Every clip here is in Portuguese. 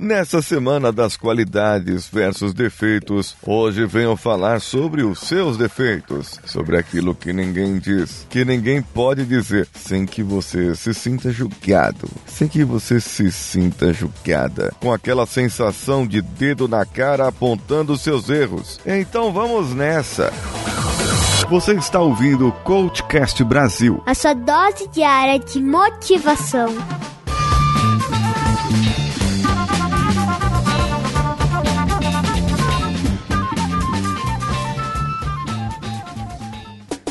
Nessa semana das qualidades versus defeitos, hoje venho falar sobre os seus defeitos, sobre aquilo que ninguém diz, que ninguém pode dizer, sem que você se sinta julgado, sem que você se sinta julgada, com aquela sensação de dedo na cara apontando seus erros. Então vamos nessa. Você está ouvindo o Coachcast Brasil. A sua dose diária de motivação.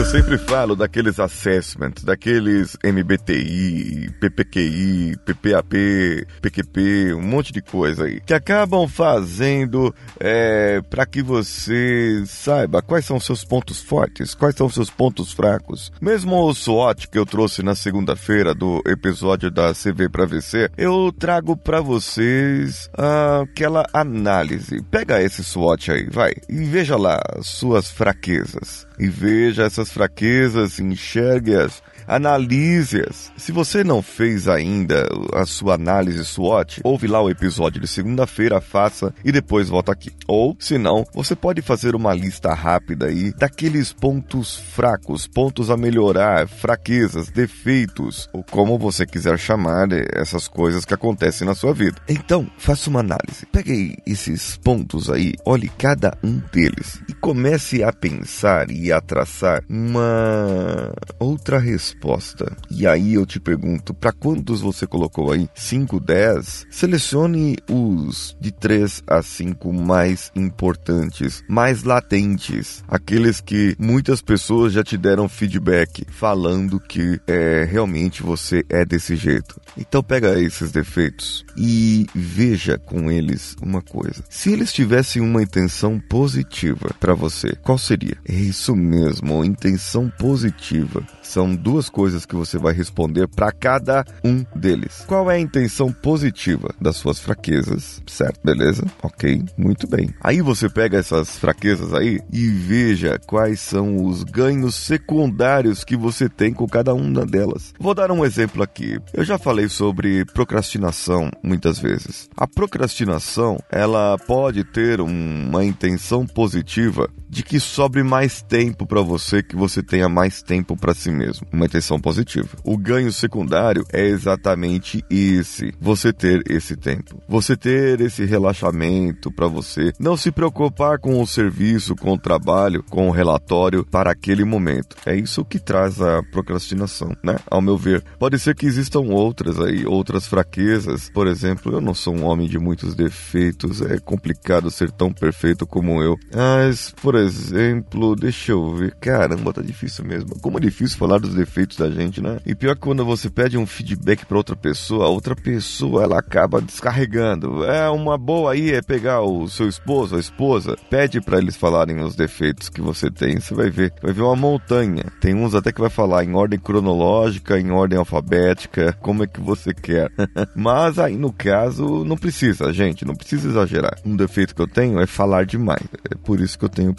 Eu sempre falo daqueles assessments, daqueles MBTI, PPQI, PPAP, PQP, um monte de coisa aí, que acabam fazendo é, para que você saiba quais são seus pontos fortes, quais são seus pontos fracos. Mesmo o SWOT que eu trouxe na segunda-feira do episódio da CV para VC, eu trago para vocês ah, aquela análise. Pega esse SWOT aí, vai, e veja lá suas fraquezas e veja essas fraquezas, enxergue-as analise-as. Se você não fez ainda a sua análise SWOT, ouve lá o episódio de segunda-feira, faça e depois volta aqui. Ou, se não, você pode fazer uma lista rápida aí daqueles pontos fracos, pontos a melhorar, fraquezas, defeitos, ou como você quiser chamar essas coisas que acontecem na sua vida. Então, faça uma análise. Pegue esses pontos aí, olhe cada um deles e comece a pensar e a traçar uma outra resposta. E aí eu te pergunto, para quantos você colocou aí? 5, 10? Selecione os de 3 a 5 mais importantes, mais latentes, aqueles que muitas pessoas já te deram feedback falando que é realmente você é desse jeito. Então pega esses defeitos e veja com eles uma coisa. Se eles tivessem uma intenção positiva para você, qual seria? É isso mesmo, intenção positiva. São duas coisas que você vai responder para cada um deles. Qual é a intenção positiva das suas fraquezas? Certo, beleza? Ok, muito bem. Aí você pega essas fraquezas aí e veja quais são os ganhos secundários que você tem com cada uma delas. Vou dar um exemplo aqui. Eu já falei sobre procrastinação muitas vezes. A procrastinação, ela pode ter uma intenção positiva de que sobre mais tempo para você, que você tenha mais tempo para si mesmo. Uma intenção positiva. O ganho secundário é exatamente esse: você ter esse tempo, você ter esse relaxamento para você, não se preocupar com o serviço, com o trabalho, com o relatório para aquele momento. É isso que traz a procrastinação, né? Ao meu ver, pode ser que existam outras aí, outras fraquezas. Por exemplo, eu não sou um homem de muitos defeitos, é complicado ser tão perfeito como eu. Mas, por exemplo, deixa eu ver. Caramba, tá difícil mesmo. Como é difícil falar dos defeitos da gente, né? E pior que quando você pede um feedback para outra pessoa, a outra pessoa ela acaba descarregando. É uma boa aí é pegar o seu esposo, a esposa, pede para eles falarem os defeitos que você tem, você vai ver, vai ver uma montanha. Tem uns até que vai falar em ordem cronológica, em ordem alfabética, como é que você quer. Mas aí no caso não precisa, gente, não precisa exagerar. Um defeito que eu tenho é falar demais. É por isso que eu tenho.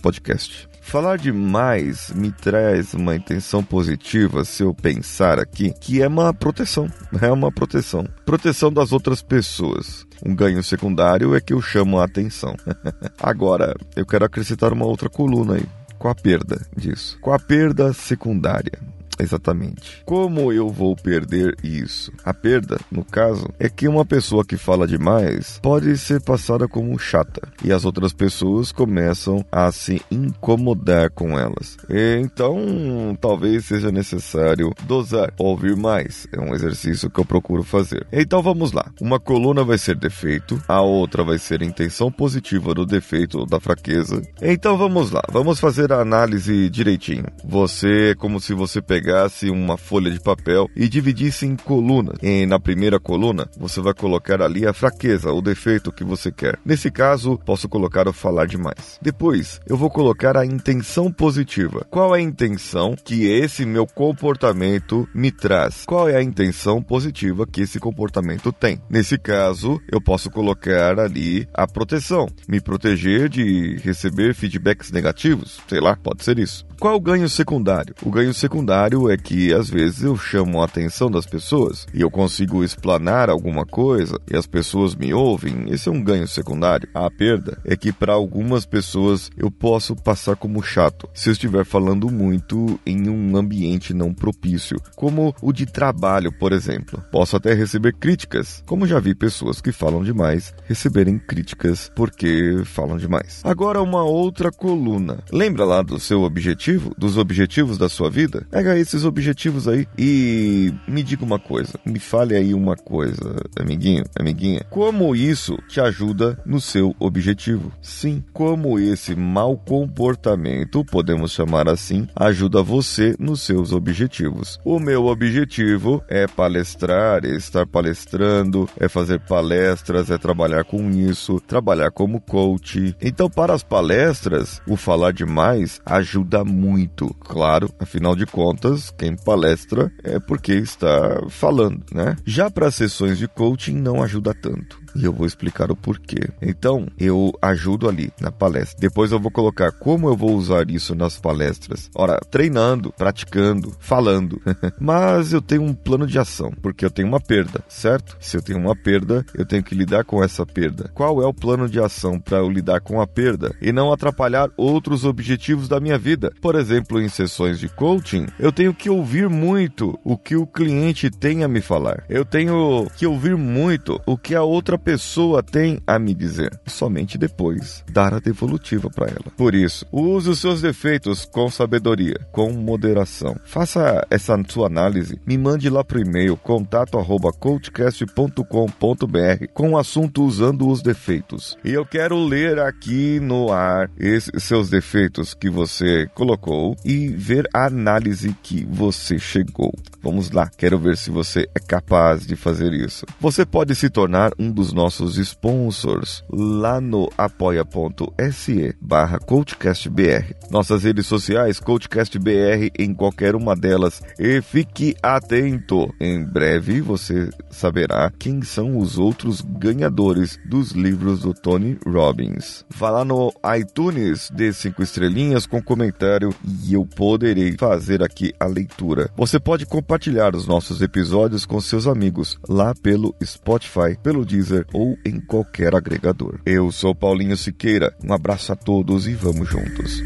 Falar demais me traz uma intenção positiva se eu pensar aqui que é uma proteção, é uma proteção. Proteção das outras pessoas. Um ganho secundário é que eu chamo a atenção. Agora, eu quero acrescentar uma outra coluna aí. Com a perda disso. Com a perda secundária. Exatamente. Como eu vou perder isso? A perda, no caso, é que uma pessoa que fala demais pode ser passada como chata e as outras pessoas começam a se incomodar com elas. Então, talvez seja necessário dosar, ouvir mais. É um exercício que eu procuro fazer. Então vamos lá. Uma coluna vai ser defeito, a outra vai ser intenção positiva do defeito ou da fraqueza. Então vamos lá. Vamos fazer a análise direitinho. Você é como se você pegasse pegasse uma folha de papel e dividisse em colunas. E na primeira coluna, você vai colocar ali a fraqueza, o defeito que você quer. Nesse caso, posso colocar o falar demais. Depois, eu vou colocar a intenção positiva. Qual é a intenção que esse meu comportamento me traz? Qual é a intenção positiva que esse comportamento tem? Nesse caso, eu posso colocar ali a proteção, me proteger de receber feedbacks negativos, sei lá, pode ser isso. Qual o ganho secundário? O ganho secundário é que às vezes eu chamo a atenção das pessoas e eu consigo explanar alguma coisa e as pessoas me ouvem. Esse é um ganho secundário. A perda é que para algumas pessoas eu posso passar como chato se eu estiver falando muito em um ambiente não propício, como o de trabalho, por exemplo. Posso até receber críticas, como já vi pessoas que falam demais receberem críticas porque falam demais. Agora uma outra coluna. Lembra lá do seu objetivo? dos objetivos da sua vida, pega esses objetivos aí e me diga uma coisa, me fale aí uma coisa, amiguinho, amiguinha. Como isso te ajuda no seu objetivo? Sim, como esse mau comportamento, podemos chamar assim, ajuda você nos seus objetivos. O meu objetivo é palestrar, é estar palestrando, é fazer palestras, é trabalhar com isso, trabalhar como coach. Então, para as palestras, o falar demais ajuda muito muito. Claro, afinal de contas, quem palestra é porque está falando, né? Já para sessões de coaching não ajuda tanto e eu vou explicar o porquê. Então, eu ajudo ali na palestra. Depois eu vou colocar como eu vou usar isso nas palestras. Ora, treinando, praticando, falando. Mas eu tenho um plano de ação, porque eu tenho uma perda, certo? Se eu tenho uma perda, eu tenho que lidar com essa perda. Qual é o plano de ação para eu lidar com a perda e não atrapalhar outros objetivos da minha vida? Por exemplo, em sessões de coaching, eu tenho que ouvir muito o que o cliente tem a me falar. Eu tenho que ouvir muito o que a outra pessoa tem a me dizer. Somente depois dar a devolutiva para ela. Por isso, use os seus defeitos com sabedoria, com moderação. Faça essa sua análise. Me mande lá pro e-mail contato@coachcast.com.br com o assunto usando os defeitos. E eu quero ler aqui no ar esses seus defeitos que você colocou e ver a análise que você chegou. Vamos lá, quero ver se você é capaz de fazer isso. Você pode se tornar um dos nossos sponsors lá no apoia.se barra CoachCastBR. Nossas redes sociais, CoachCastBR em qualquer uma delas. E fique atento, em breve você saberá quem são os outros ganhadores dos livros do Tony Robbins. Lá no iTunes, dê cinco estrelinhas com comentário e eu poderei fazer aqui a leitura. Você pode compartilhar os nossos episódios com seus amigos lá pelo Spotify, pelo Deezer Deezer ou em qualquer agregador. Eu sou Paulinho Siqueira, um abraço a todos e vamos juntos.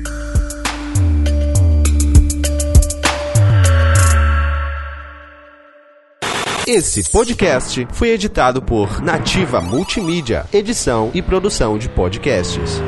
Esse podcast foi editado por Nativa Multimídia, edição e produção de podcasts.